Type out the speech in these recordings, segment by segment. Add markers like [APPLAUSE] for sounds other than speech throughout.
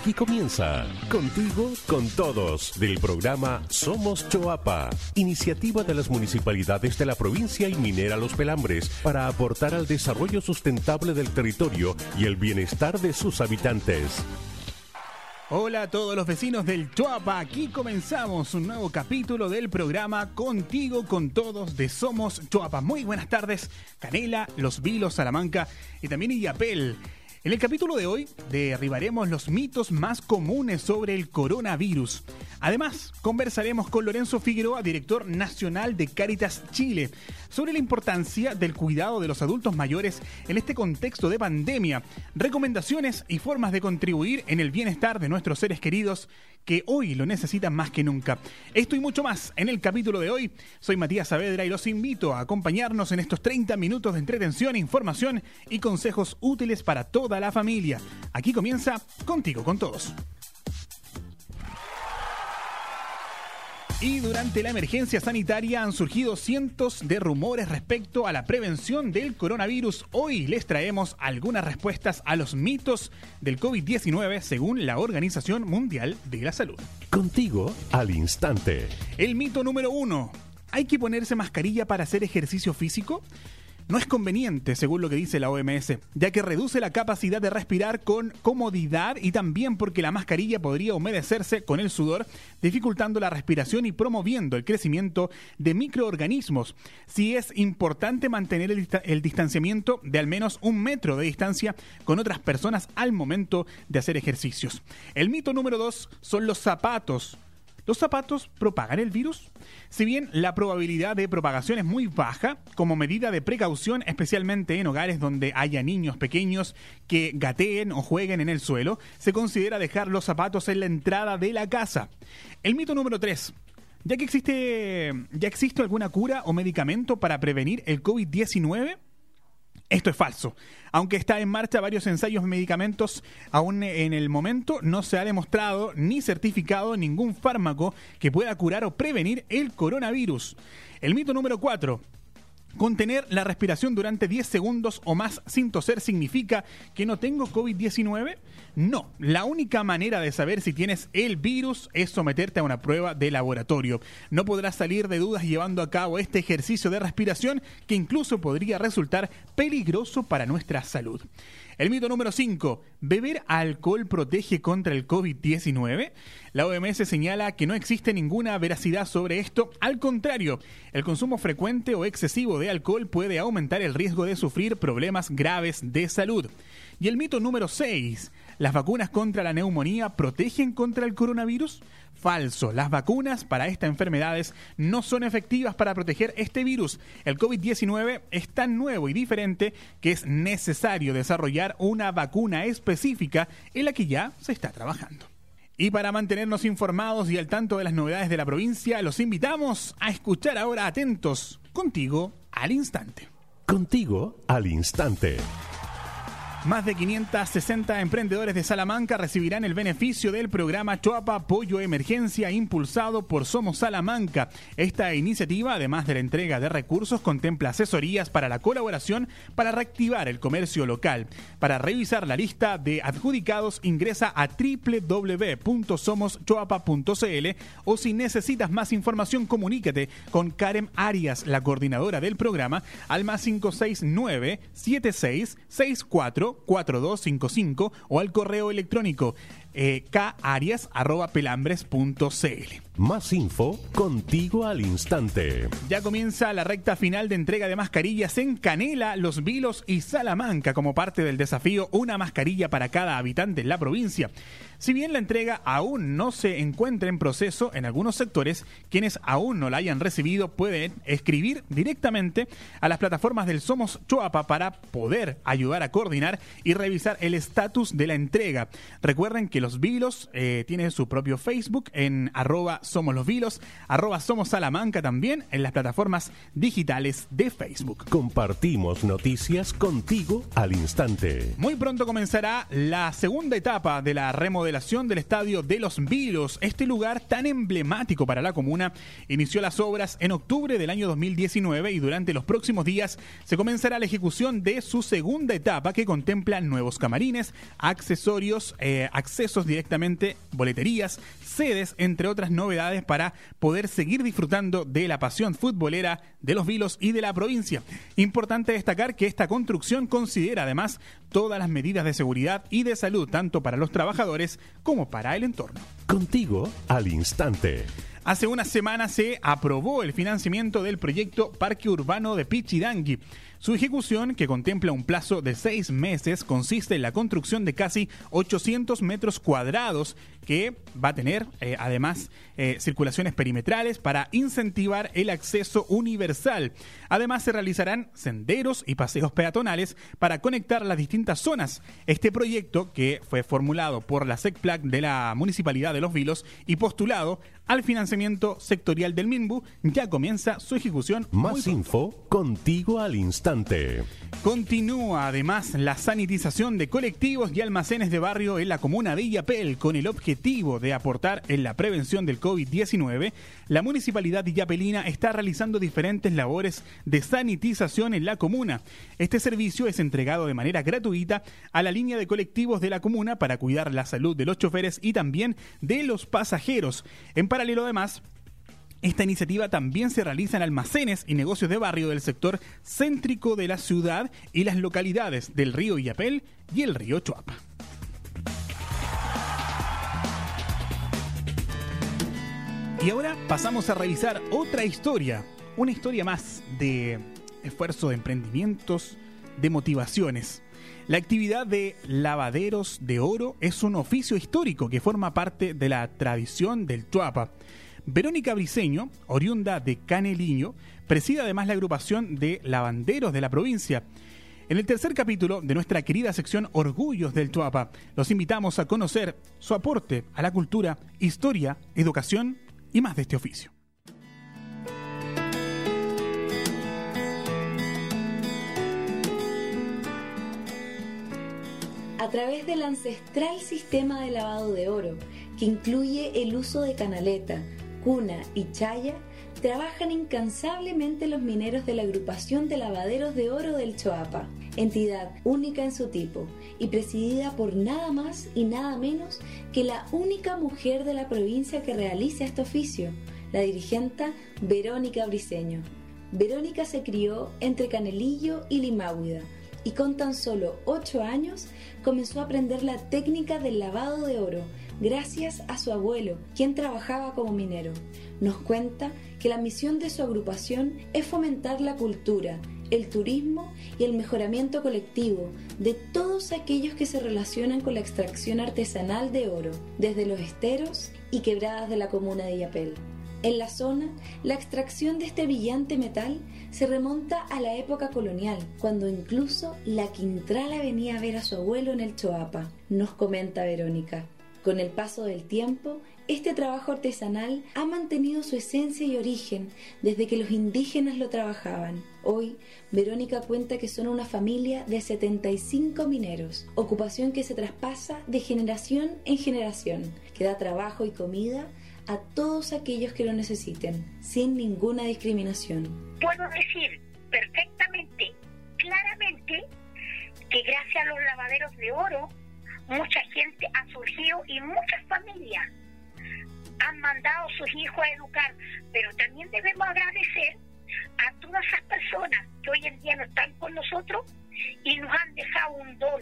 Aquí comienza Contigo con Todos del programa Somos Choapa, iniciativa de las municipalidades de la provincia y minera Los Pelambres para aportar al desarrollo sustentable del territorio y el bienestar de sus habitantes. Hola a todos los vecinos del Choapa, aquí comenzamos un nuevo capítulo del programa Contigo con Todos de Somos Choapa. Muy buenas tardes, Canela, Los Vilos, Salamanca y también Illapel. En el capítulo de hoy derribaremos los mitos más comunes sobre el coronavirus. Además, conversaremos con Lorenzo Figueroa, director nacional de Caritas Chile, sobre la importancia del cuidado de los adultos mayores en este contexto de pandemia, recomendaciones y formas de contribuir en el bienestar de nuestros seres queridos que hoy lo necesitan más que nunca. Esto y mucho más en el capítulo de hoy. Soy Matías Saavedra y los invito a acompañarnos en estos 30 minutos de entretención, información y consejos útiles para toda la familia. Aquí comienza Contigo con Todos. Y durante la emergencia sanitaria han surgido cientos de rumores respecto a la prevención del coronavirus. Hoy les traemos algunas respuestas a los mitos del COVID-19 según la Organización Mundial de la Salud. Contigo al instante. El mito número uno. ¿Hay que ponerse mascarilla para hacer ejercicio físico? No es conveniente, según lo que dice la OMS, ya que reduce la capacidad de respirar con comodidad y también porque la mascarilla podría humedecerse con el sudor, dificultando la respiración y promoviendo el crecimiento de microorganismos. Sí es importante mantener el, el distanciamiento de al menos un metro de distancia con otras personas al momento de hacer ejercicios. El mito número dos son los zapatos. ¿Los zapatos propagan el virus? Si bien la probabilidad de propagación es muy baja, como medida de precaución, especialmente en hogares donde haya niños pequeños que gateen o jueguen en el suelo, se considera dejar los zapatos en la entrada de la casa. El mito número 3. Ya que existe, ya existe alguna cura o medicamento para prevenir el COVID-19, esto es falso. Aunque está en marcha varios ensayos de medicamentos, aún en el momento no se ha demostrado ni certificado ningún fármaco que pueda curar o prevenir el coronavirus. El mito número 4. Contener la respiración durante 10 segundos o más sin toser significa que no tengo COVID-19? No, la única manera de saber si tienes el virus es someterte a una prueba de laboratorio. No podrás salir de dudas llevando a cabo este ejercicio de respiración que incluso podría resultar peligroso para nuestra salud. El mito número 5. ¿Beber alcohol protege contra el COVID-19? La OMS señala que no existe ninguna veracidad sobre esto. Al contrario, el consumo frecuente o excesivo de alcohol puede aumentar el riesgo de sufrir problemas graves de salud. Y el mito número 6. ¿Las vacunas contra la neumonía protegen contra el coronavirus? Falso. Las vacunas para estas enfermedades no son efectivas para proteger este virus. El COVID-19 es tan nuevo y diferente que es necesario desarrollar una vacuna específica en la que ya se está trabajando. Y para mantenernos informados y al tanto de las novedades de la provincia, los invitamos a escuchar ahora atentos contigo al instante. Contigo al instante. Más de 560 emprendedores de Salamanca recibirán el beneficio del programa Choapa Apoyo Emergencia impulsado por Somos Salamanca. Esta iniciativa, además de la entrega de recursos, contempla asesorías para la colaboración para reactivar el comercio local. Para revisar la lista de adjudicados, ingresa a www.somoschoapa.cl o si necesitas más información, comunícate con Karen Arias, la coordinadora del programa, al más 569 7664 4255 o al correo electrónico eh, karias.pelambres.cl. Más info contigo al instante. Ya comienza la recta final de entrega de mascarillas en Canela, Los Vilos y Salamanca como parte del desafío Una mascarilla para cada habitante en la provincia. Si bien la entrega aún no se encuentra en proceso en algunos sectores, quienes aún no la hayan recibido pueden escribir directamente a las plataformas del Somos Choapa para poder ayudar a coordinar y revisar el estatus de la entrega. Recuerden que los Vilos eh, tienen su propio Facebook en arroba Somos los Vilos, arroba Somos Salamanca también en las plataformas digitales de Facebook. Compartimos noticias contigo al instante. Muy pronto comenzará la segunda etapa de la remodelación del estadio de los Vilos. Este lugar tan emblemático para la comuna inició las obras en octubre del año 2019 y durante los próximos días se comenzará la ejecución de su segunda etapa que contempla nuevos camarines, accesorios, eh, accesos directamente, boleterías, sedes, entre otras novedades para poder seguir disfrutando de la pasión futbolera de los Vilos y de la provincia. Importante destacar que esta construcción considera además todas las medidas de seguridad y de salud tanto para los trabajadores como para el entorno. Contigo al instante. Hace unas semanas se aprobó el financiamiento del proyecto Parque Urbano de Pichidangui. Su ejecución, que contempla un plazo de seis meses, consiste en la construcción de casi 800 metros cuadrados que va a tener eh, además eh, circulaciones perimetrales para incentivar el acceso universal. Además se realizarán senderos y paseos peatonales para conectar las distintas zonas. Este proyecto, que fue formulado por la SECPLAC de la Municipalidad de Los Vilos y postulado al financiamiento sectorial del MINBU, ya comienza su ejecución. Más info contigo al instante. Continúa además la sanitización de colectivos y almacenes de barrio en la comuna de Illapel con el objetivo de aportar en la prevención del COVID-19. La municipalidad de está realizando diferentes labores de sanitización en la comuna. Este servicio es entregado de manera gratuita a la línea de colectivos de la comuna para cuidar la salud de los choferes y también de los pasajeros. En paralelo además, esta iniciativa también se realiza en almacenes y negocios de barrio del sector céntrico de la ciudad y las localidades del río Illapel y el río Chuapa. Y ahora pasamos a revisar otra historia, una historia más de esfuerzo de emprendimientos, de motivaciones. La actividad de lavaderos de oro es un oficio histórico que forma parte de la tradición del Chuapa. Verónica Briceño, oriunda de Caneliño, preside además la agrupación de lavanderos de la provincia. En el tercer capítulo de nuestra querida sección Orgullos del Chuapa, los invitamos a conocer su aporte a la cultura, historia, educación y más de este oficio. A través del ancestral sistema de lavado de oro, que incluye el uso de canaleta, cuna y chaya, trabajan incansablemente los mineros de la agrupación de lavaderos de oro del Choapa, entidad única en su tipo y presidida por nada más y nada menos que la única mujer de la provincia que realiza este oficio, la dirigente Verónica Briceño. Verónica se crió entre Canelillo y Limáhuida y con tan solo 8 años comenzó a aprender la técnica del lavado de oro gracias a su abuelo, quien trabajaba como minero. Nos cuenta que la misión de su agrupación es fomentar la cultura, el turismo y el mejoramiento colectivo de todos aquellos que se relacionan con la extracción artesanal de oro, desde los esteros y quebradas de la comuna de Yapel. En la zona, la extracción de este brillante metal se remonta a la época colonial, cuando incluso la Quintrala venía a ver a su abuelo en el Choapa, nos comenta Verónica. Con el paso del tiempo, este trabajo artesanal ha mantenido su esencia y origen desde que los indígenas lo trabajaban. Hoy, Verónica cuenta que son una familia de 75 mineros, ocupación que se traspasa de generación en generación, que da trabajo y comida a todos aquellos que lo necesiten, sin ninguna discriminación. Puedo decir perfectamente, claramente, que gracias a los lavaderos de oro, mucha gente ha surgido y muchas familias han mandado a sus hijos a educar, pero también debemos agradecer a todas esas personas que hoy en día no están con nosotros y nos han dejado un don,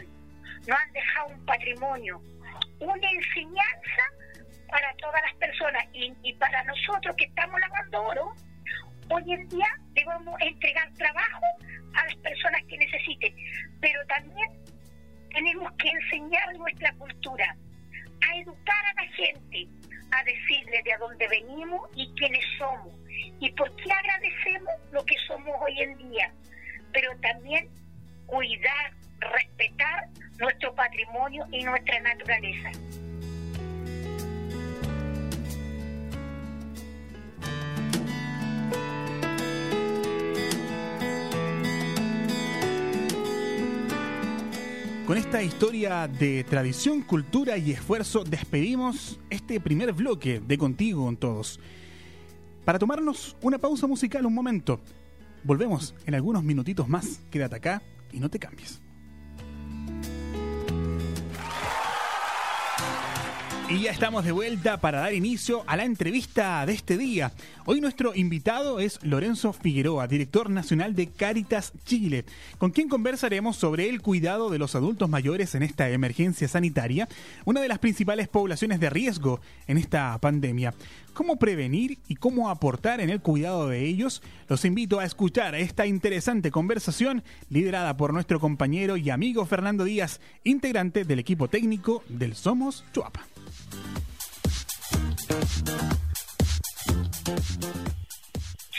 nos han dejado un patrimonio, una enseñanza para todas las personas. Y, y para nosotros que estamos lavando oro, hoy en día debemos entregar trabajo a las personas que necesiten, pero también tenemos que enseñar nuestra cultura, a educar a la gente, a decirle de dónde venimos y quiénes somos y por qué agradecemos lo que somos hoy en día, pero también cuidar, respetar nuestro patrimonio y nuestra naturaleza. Con esta historia de tradición, cultura y esfuerzo despedimos este primer bloque de Contigo con Todos. Para tomarnos una pausa musical un momento, volvemos en algunos minutitos más. Quédate acá y no te cambies. Y ya estamos de vuelta para dar inicio a la entrevista de este día. Hoy nuestro invitado es Lorenzo Figueroa, director nacional de Caritas Chile, con quien conversaremos sobre el cuidado de los adultos mayores en esta emergencia sanitaria, una de las principales poblaciones de riesgo en esta pandemia. ¿Cómo prevenir y cómo aportar en el cuidado de ellos? Los invito a escuchar esta interesante conversación liderada por nuestro compañero y amigo Fernando Díaz, integrante del equipo técnico del Somos Chuapa.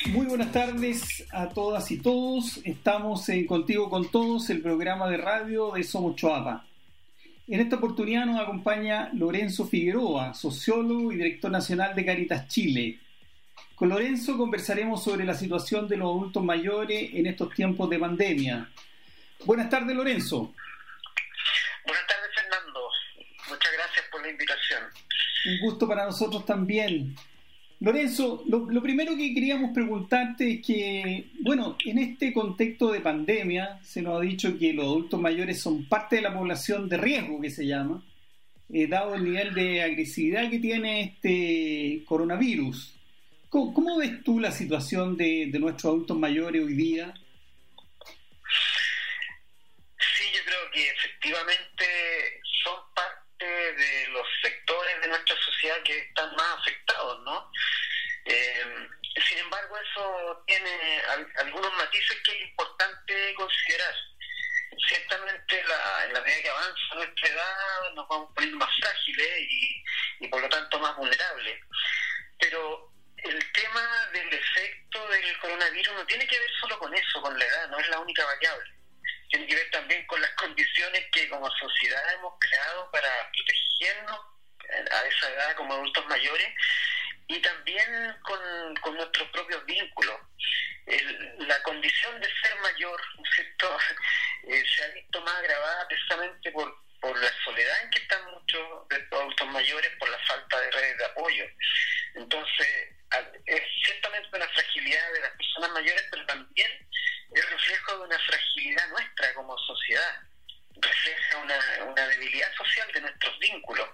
Muy buenas tardes a todas y todos. Estamos en Contigo con Todos, el programa de radio de Somos Choapa. En esta oportunidad nos acompaña Lorenzo Figueroa, sociólogo y director nacional de Caritas Chile. Con Lorenzo conversaremos sobre la situación de los adultos mayores en estos tiempos de pandemia. Buenas tardes, Lorenzo. Buenas tardes, Fernando. Muchas gracias por la invitación. Un gusto para nosotros también. Lorenzo, lo, primero que queríamos preguntarte es que, bueno, en este contexto de pandemia se nos ha dicho que los adultos mayores son parte de la población de riesgo, que se llama, eh, dado el nivel de agresividad que tiene este coronavirus. ¿Cómo, ves tú la situación de, de nuestros adultos mayores hoy día? Sí, yo creo que efectivamente que están más afectados, ¿no? Eh, sin embargo, eso tiene algunos matices que es importante considerar. Ciertamente, la, en la medida que avanza nuestra edad, nos vamos poniendo más frágiles y por lo tanto más vulnerables. Pero el tema del efecto del coronavirus no tiene que ver solo con eso, con la edad, no es la única variable. Tiene que ver también con las condiciones que como sociedad hemos creado para protegernos a esa edad como adultos mayores y también con, nuestros propios vínculos. la condición de ser mayor ¿cierto? [LAUGHS] Eh, se ha visto más agravada precisamente por, por la soledad en que están muchos de estos adultos mayores, por la falta de redes de apoyo. Entonces, es ciertamente una fragilidad de las personas mayores, pero también es reflejo de una fragilidad nuestra como sociedad. Refleja una, una debilidad social de nuestros vínculos.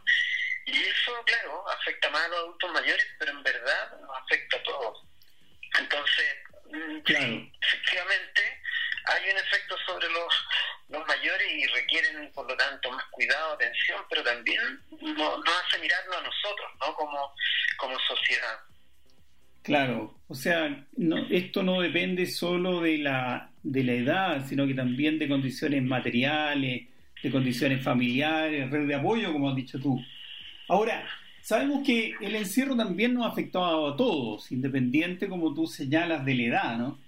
Y eso, claro, afecta más a los adultos mayores, pero en verdad nos afecta a todos. Entonces, mm, sí, efectivamente, hay un efecto sobre los, los mayores y requieren, por lo tanto, más cuidado, atención, pero también nos, hace mirarnos a nosotros, ¿no? Como, como sociedad. Claro, o sea, no, esto no depende solo de la, de la edad, sino que también de condiciones materiales, de condiciones familiares, red de apoyo, como has dicho tú. Ahora, sabemos que el encierro también nos ha afectado a todos, independiente, como tú señalas, de la edad, ¿no?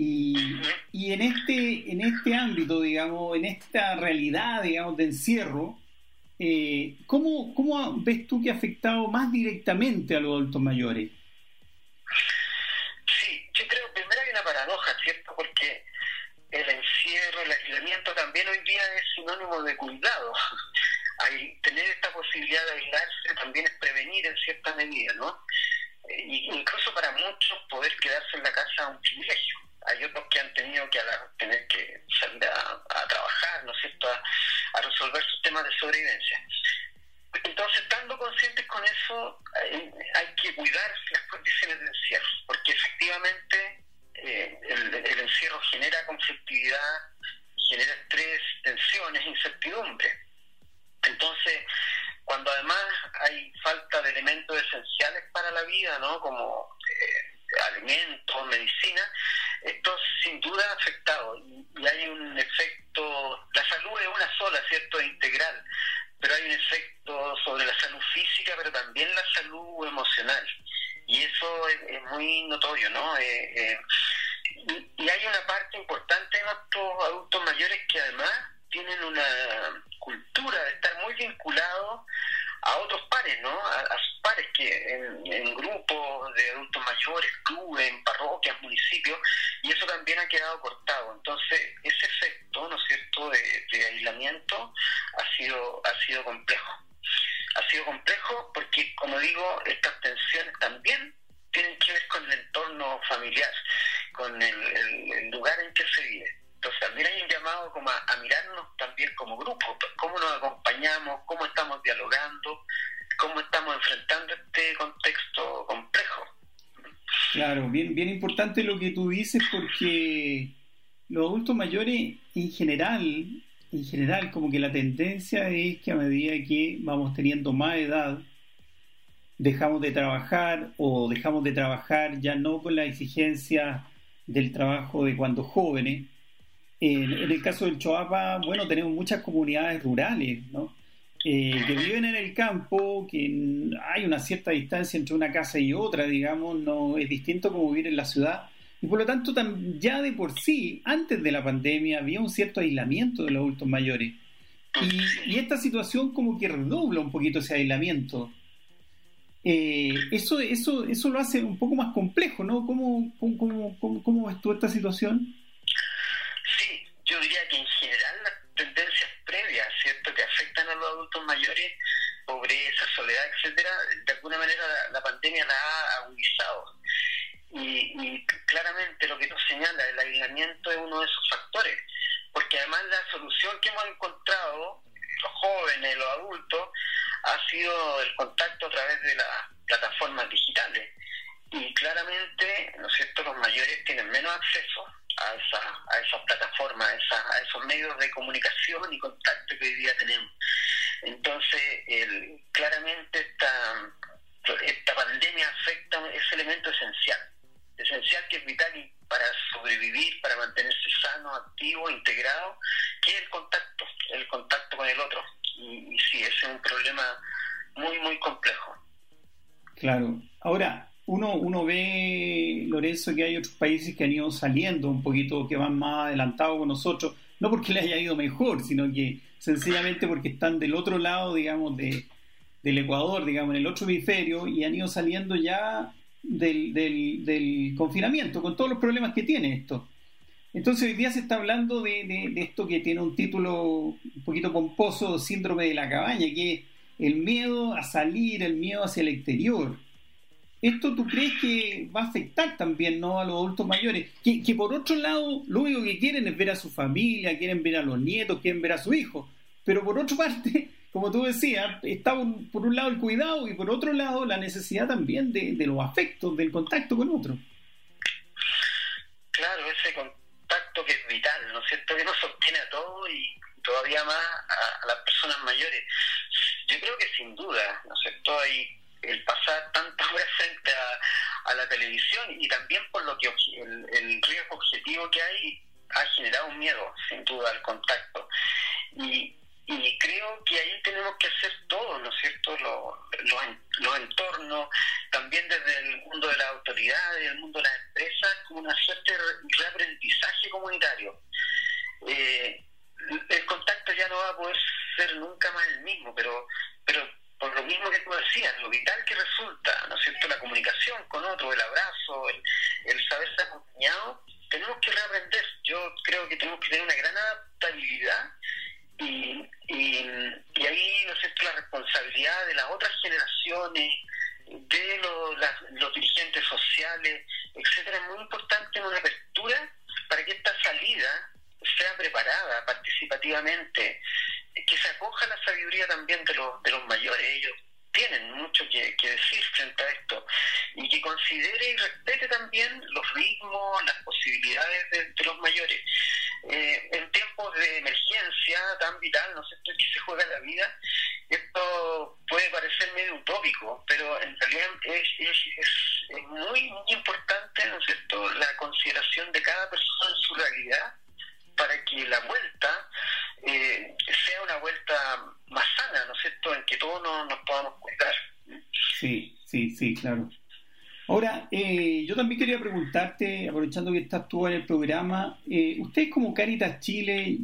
Y, en, este, en este ámbito, digamos, en esta realidad, digamos, de encierro, eh, ¿cómo, ¿cómo ves tú que ha afectado más directamente a los adultos mayores? Sí, yo creo, primero hay una paradoja, ¿cierto? Porque el encierro, el aislamiento también hoy día es sinónimo de cuidado tener esta posibilidad de aislarse también es prevenir en cierta medida, ¿no? Eh, incluso para muchos poder quedarse en la casa es un privilegio. Hay otros que han tenido que tener que salir a, trabajar, ¿no es cierto?, a, resolver sus temas de sobrevivencia. Entonces, estando conscientes con eso, hay, que cuidar las condiciones de encierro, porque efectivamente eh, el, el encierro genera conflictividad, genera estrés, tensiones, incertidumbre. Entonces, cuando además hay falta de elementos esenciales para la vida, ¿no? Como eh, alimentos, medicina, esto sin duda ha afectado y, hay un efecto, la salud es una sola, ¿cierto? Integral, pero hay un efecto sobre la salud física, pero también la salud emocional. Y eso es, muy notorio, ¿no? Eh, eh, y, y hay una parte importante en nuestros adultos mayores que además tienen una cultura de estar muy vinculados a otros pares, ¿no? A, sus pares, que en, grupos de adultos mayores, clubes, en parroquias, municipios, y eso también ha quedado cortado. Entonces, ese efecto, ¿no es cierto?, de aislamiento ha sido, ha sido complejo. Ha sido complejo porque, como digo, estas tensiones también tienen que ver con el entorno familiar, con el, lugar en que se vive. Entonces también hay un llamado como a, mirarnos también como grupo, cómo nos acompañamos, cómo estamos dialogando, cómo estamos enfrentando este contexto complejo. Claro, bien, bien importante lo que tú dices porque los adultos mayores en general, en general, como que la tendencia es que a medida que vamos teniendo más edad, dejamos de trabajar o dejamos de trabajar ya no con la exigencia del trabajo de cuando jóvenes. En, el caso del Choapa, bueno, tenemos muchas comunidades rurales, ¿no? Eh, que viven en el campo, que hay una cierta distancia entre una casa y otra, digamos, no es distinto como vivir en la ciudad. Y por lo tanto, ya de por sí, antes de la pandemia, había un cierto aislamiento de los adultos mayores. Y, y esta situación como que redobla un poquito ese aislamiento. Eh, eso, eso, eso lo hace un poco más complejo, ¿no? ¿Cómo, cómo, cómo, cómo ves tú esta situación? Yo diría que en general las tendencias previas, ¿cierto?, que afectan a los adultos mayores, pobreza, soledad, etcétera, de alguna manera la, pandemia la ha agudizado. Y, y, claramente lo que nos señala el aislamiento es uno de esos factores, porque además la solución que hemos encontrado, los jóvenes, los adultos, ha sido el contacto a través de las plataformas digitales. Y claramente, ¿no es cierto?, los mayores tienen menos acceso a, esa, a esas plataformas, a, a esos medios de comunicación y contacto que hoy día tenemos. Entonces, el, claramente esta, esta pandemia afecta ese elemento esencial, esencial que es vital para sobrevivir, para mantenerse sano, activo, integrado, que es el contacto, el contacto con el otro y, sí, ese es un problema muy, muy complejo. Claro. Ahora, uno, ve, Lorenzo, que hay otros países que han ido saliendo un poquito, que van más adelantados con nosotros, no porque les haya ido mejor, sino que sencillamente porque están del otro lado, digamos, de, del Ecuador, digamos, en el otro hemisferio, y han ido saliendo ya del, del, del confinamiento, con todos los problemas que tiene esto. Entonces hoy día se está hablando de, esto que tiene un título un poquito pomposo, síndrome de la cabaña, que es el miedo a salir, el miedo hacia el exterior. ¿Esto tú crees que va a afectar también ¿no? a los adultos mayores? Que, que por otro lado, lo único que quieren es ver a su familia, quieren ver a los nietos, quieren ver a su hijo. Pero por otra [LAUGHS] parte, como tú decías, está por un lado el cuidado y por otro lado la necesidad también de, de los afectos, del contacto con otros. Claro, ese contacto que es vital, ¿no es cierto?, que nos sostiene a todos y todavía más a, las personas mayores. Yo creo que sin duda, ¿no es cierto?, hay el pasar tantas horas frente a, la televisión y también por lo que el, el riesgo objetivo que hay ha generado un miedo, sin duda, al contacto. Y, y creo que ahí tenemos que hacer todo, ¿no es cierto? Los, los, entornos, también desde el mundo de las autoridades, el mundo de las empresas, como una suerte de reaprendizaje comunitario. Eh, el contacto ya no va a poder ser nunca más el mismo, pero, pero por lo mismo que tú decías, lo vital que resulta, ¿no es cierto? La comunicación con otro, el abrazo, el, el saberse acompañado, tenemos que reaprender. Yo creo que tenemos que tener una gran adaptabilidad y, y, ahí, ¿no sé, la responsabilidad de las otras generaciones, de los, dirigentes sociales, etcétera, es muy importante una apertura para que esta salida sea preparada participativamente, que se acoja la sabiduría también de los, de los mayores. Ellos tienen mucho que, decir frente a esto y que considere y respete también los ritmos, las posibilidades de, los mayores. Eh, en tiempos de emergencia tan vital, ¿no sé, que se juega la vida, esto puede parecer medio utópico, pero en realidad es, es, muy, muy importante, ¿no es cierto?, la consideración de cada persona en su realidad para que la vuelta eh, sea una vuelta más sana, ¿no es cierto?, en que todos nos, podamos cuidar. Sí, sí, sí, claro. Ahora, eh, yo también quería preguntarte, aprovechando que estás tú en el programa, eh, ustedes como Caritas Chile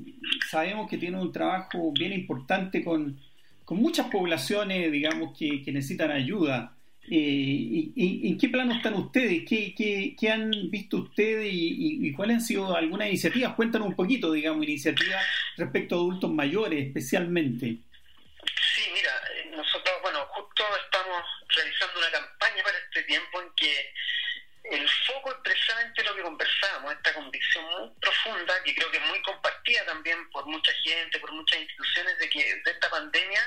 sabemos que tienen un trabajo bien importante con, con muchas poblaciones, digamos, que, que necesitan ayuda. Eh, y, ¿En qué plano están ustedes? ¿Qué, qué, han visto ustedes y, cuáles han sido algunas iniciativas? Cuéntanos un poquito, digamos, iniciativas respecto a adultos mayores especialmente. Sí, mira, nosotros, bueno, justo estamos realizando una campaña para este tiempo en que el foco es precisamente lo que conversamos, esta convicción muy profunda, que creo que es muy compartida también por mucha gente, por muchas instituciones, de que de esta pandemia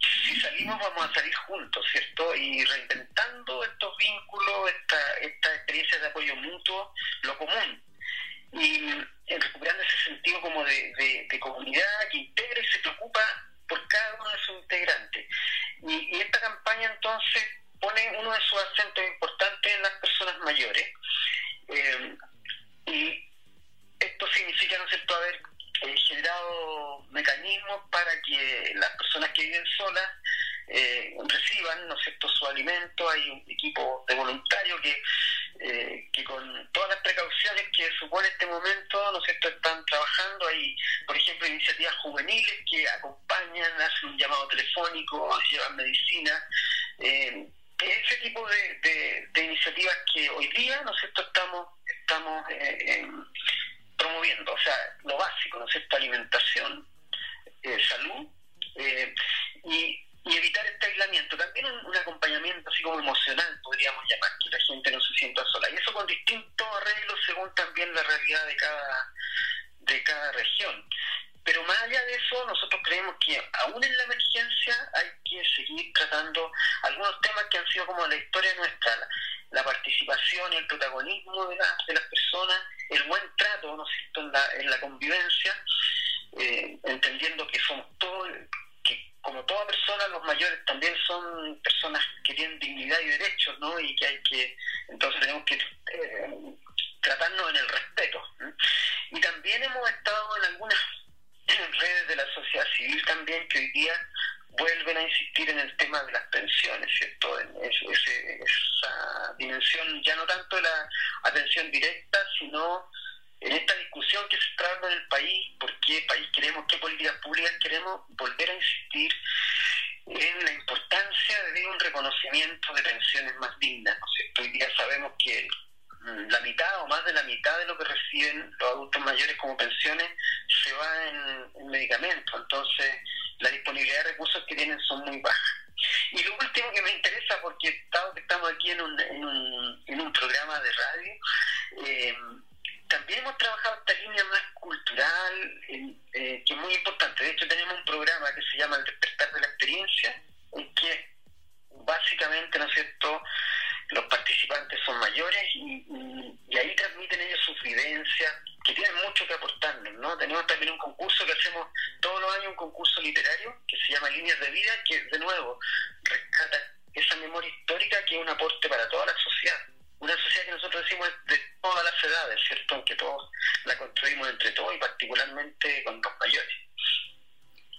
si salimos vamos a salir juntos, ¿cierto? Y reinventando estos vínculos, esta, esta experiencia de apoyo mutuo, lo común. Y recuperando ese sentido como de, de, comunidad que integra y se preocupa por cada uno de sus integrantes. Y, esta campaña entonces pone uno de sus acentos importantes en las personas mayores. Eh, y esto significa, ¿no es cierto?, haber he generado mecanismos para que las personas que viven solas eh, reciban ¿no cierto? su alimento. Hay un equipo de voluntarios que, eh, que con todas las precauciones que supone este momento ¿no cierto? están trabajando. Hay, por ejemplo, iniciativas juveniles que acompañan, hacen un llamado telefónico, llevan medicina. Eh, ese tipo de, de, iniciativas que hoy día ¿no cierto? estamos, estamos o sea, lo básico, ¿no es cierto? Alimentación, eh, salud eh, y, evitar este aislamiento. También un, acompañamiento así como emocional, podríamos llamar, que la gente no se sienta sola. Y eso con distintos arreglos según también la realidad de cada, de cada región. Pero más allá de eso, nosotros creemos que aún en la emergencia hay que seguir tratando algunos temas que han sido como la historia nuestra, la, participación el protagonismo de, de las personas el buen trato ¿no en, la, en la convivencia, eh, entendiendo que somos todos, que como toda persona, los mayores también son personas que tienen dignidad y derechos, ¿no? Y que hay que, entonces tenemos que eh, tratarnos en el respeto. Y también hemos estado en algunas [CLEARS THROAT] redes de la sociedad civil también que hoy día vuelven a insistir en el tema de las pensiones, ¿cierto? En esa dimensión ya no tanto de la atención directa, sino en esta discusión que se dando en el país, por qué país queremos, qué políticas públicas queremos, volver a insistir en la importancia de un reconocimiento de pensiones más dignas, ¿no cierto? Hoy día sabemos que la mitad o más de la mitad de lo que reciben los adultos mayores como pensiones se va en, en medicamentos, entonces la disponibilidad de recursos que tienen son muy bajas. Y lo último que me interesa, porque estamos aquí en un, en un, en un programa de radio, eh, también hemos trabajado esta línea más cultural, eh, que es muy importante. De hecho, tenemos un programa que se llama El despertar de la experiencia, en que básicamente, ¿no es cierto?, los participantes son mayores y, ahí transmiten ellos sus vivencias, que tienen mucho que aportarnos, ¿no? Tenemos también un concurso que hacemos todos los años, un concurso literario que se llama Líneas de Vida, que de nuevo rescata esa memoria histórica que es un aporte para toda la sociedad. Una sociedad que nosotros decimos de todas las edades, ¿cierto? Aunque todos la construimos entre todos y particularmente con los mayores.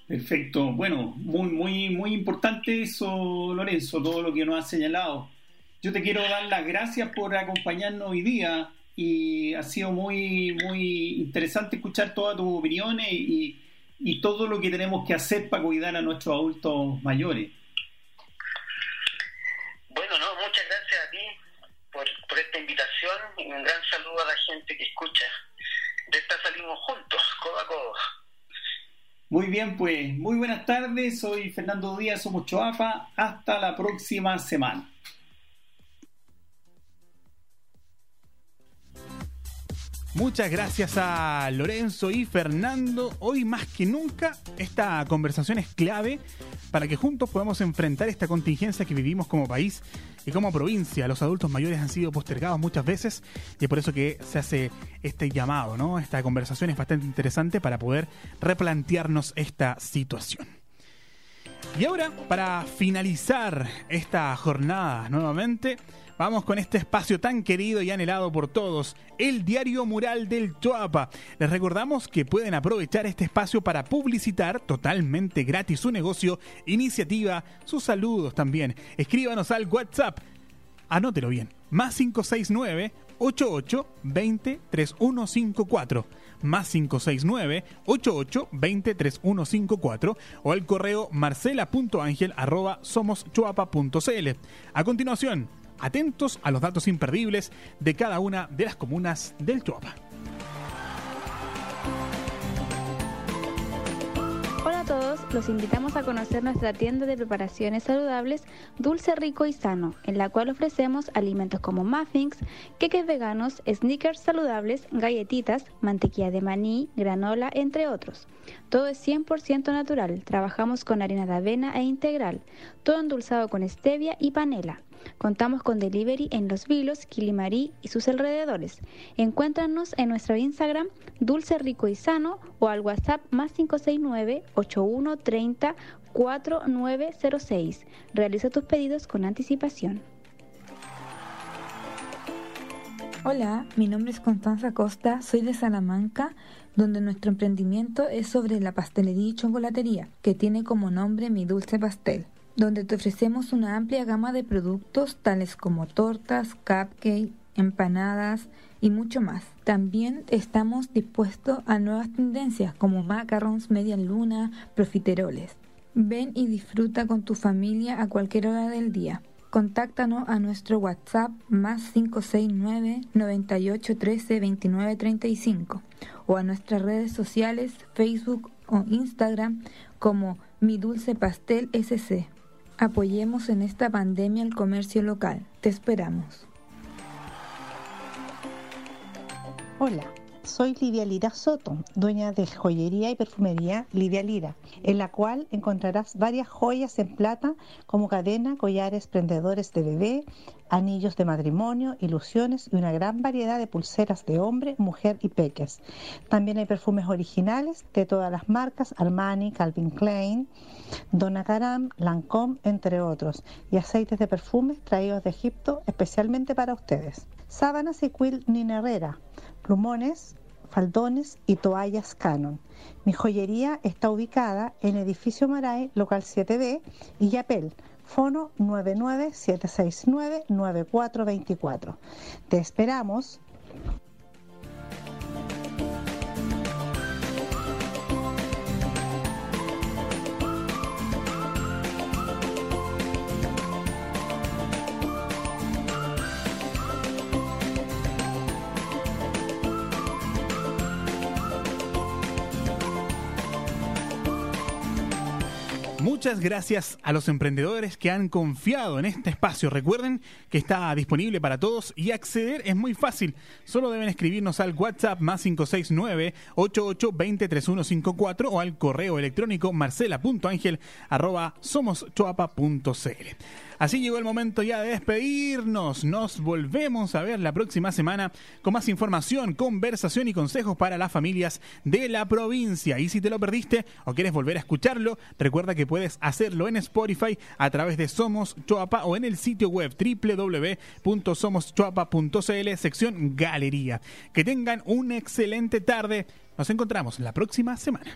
Perfecto. Bueno, muy, muy, muy importante eso, Lorenzo, todo lo que nos ha señalado. Yo te quiero dar las gracias por acompañarnos hoy día y ha sido muy, muy interesante escuchar todas tus opiniones y, y todo lo que tenemos que hacer para cuidar a nuestros adultos mayores. Bueno, no, muchas gracias a ti por, por esta invitación y un gran saludo a la gente que escucha. De esta salimos juntos, codo a codo. Muy bien, pues muy buenas tardes. Soy Fernando Díaz, somos Choafa. Hasta la próxima semana. Muchas gracias a Lorenzo y Fernando. Hoy más que nunca esta conversación es clave para que juntos podamos enfrentar esta contingencia que vivimos como país y como provincia. Los adultos mayores han sido postergados muchas veces y es por eso que se hace este llamado, ¿no? Esta conversación es bastante interesante para poder replantearnos esta situación. Y ahora, para finalizar esta jornada nuevamente, Vamos con este espacio tan querido y anhelado por todos, el Diario Mural del Choapa. Les recordamos que pueden aprovechar este espacio para publicitar totalmente gratis su negocio, iniciativa, sus saludos también. Escríbanos al WhatsApp. Anótelo bien. Más 569 88 20 3154 más 569 88 20 3154 o al correo marcela.angel arroba. A continuación, atentos a los datos imperdibles de cada una de las comunas del Chuapa. Hola a todos, los invitamos a conocer nuestra tienda de preparaciones saludables Dulce Rico y Sano, en la cual ofrecemos alimentos como muffins, queques veganos, sneakers saludables, galletitas, mantequilla de maní, granola, entre otros. Todo es 100% natural, trabajamos con harina de avena e integral, todo endulzado con stevia y panela. Contamos con delivery en Los Vilos, Quilimarí y sus alrededores. Encuéntranos en nuestro Instagram Dulce Rico y Sano o al WhatsApp más 569 8130 4906. Realiza tus pedidos con anticipación. Hola, mi nombre es Constanza Costa, soy de Salamanca, donde nuestro emprendimiento es sobre la pastelería y chocolatería, que tiene como nombre Mi Dulce Pastel donde te ofrecemos una amplia gama de productos tales como tortas, cupcakes, empanadas y mucho más. También estamos dispuestos a nuevas tendencias como macarons, media luna, profiteroles. Ven y disfruta con tu familia a cualquier hora del día. Contáctanos a nuestro WhatsApp más 569 9813 2935 o a nuestras redes sociales Facebook o Instagram como Mi Dulce Pastel SC. Apoyemos en esta pandemia el comercio local. Te esperamos. Hola, soy Lidia Lira Soto, dueña de joyería y perfumería Lidia Lira, en la cual encontrarás varias joyas en plata como cadena, collares, prendedores de bebé, anillos de matrimonio, ilusiones y una gran variedad de pulseras de hombre, mujer y peques. También hay perfumes originales de todas las marcas, Armani, Calvin Klein, Donna Karam, Lancôme, entre otros, y aceites de perfume traídos de Egipto especialmente para ustedes. Sábanas y quilt Nina Herrera, plumones, faldones y toallas Canon. Mi joyería está ubicada en Edificio Maray, local 7B y Yapel Fono 997699424. Te esperamos. Muchas gracias a los emprendedores que han confiado en este espacio. Recuerden que está disponible para todos y acceder es muy fácil. Solo deben escribirnos al WhatsApp más 569 88203154 o al correo electrónico marcela.angel arroba Así llegó el momento ya de despedirnos. Nos volvemos a ver la próxima semana con más información, conversación y consejos para las familias de la provincia. Y si te lo perdiste o quieres volver a escucharlo, recuerda que puedes hacerlo en Spotify a través de Somos Choapa o en el sitio web www.somoschoapa.cl sección Galería. Que tengan una excelente tarde. Nos encontramos la próxima semana.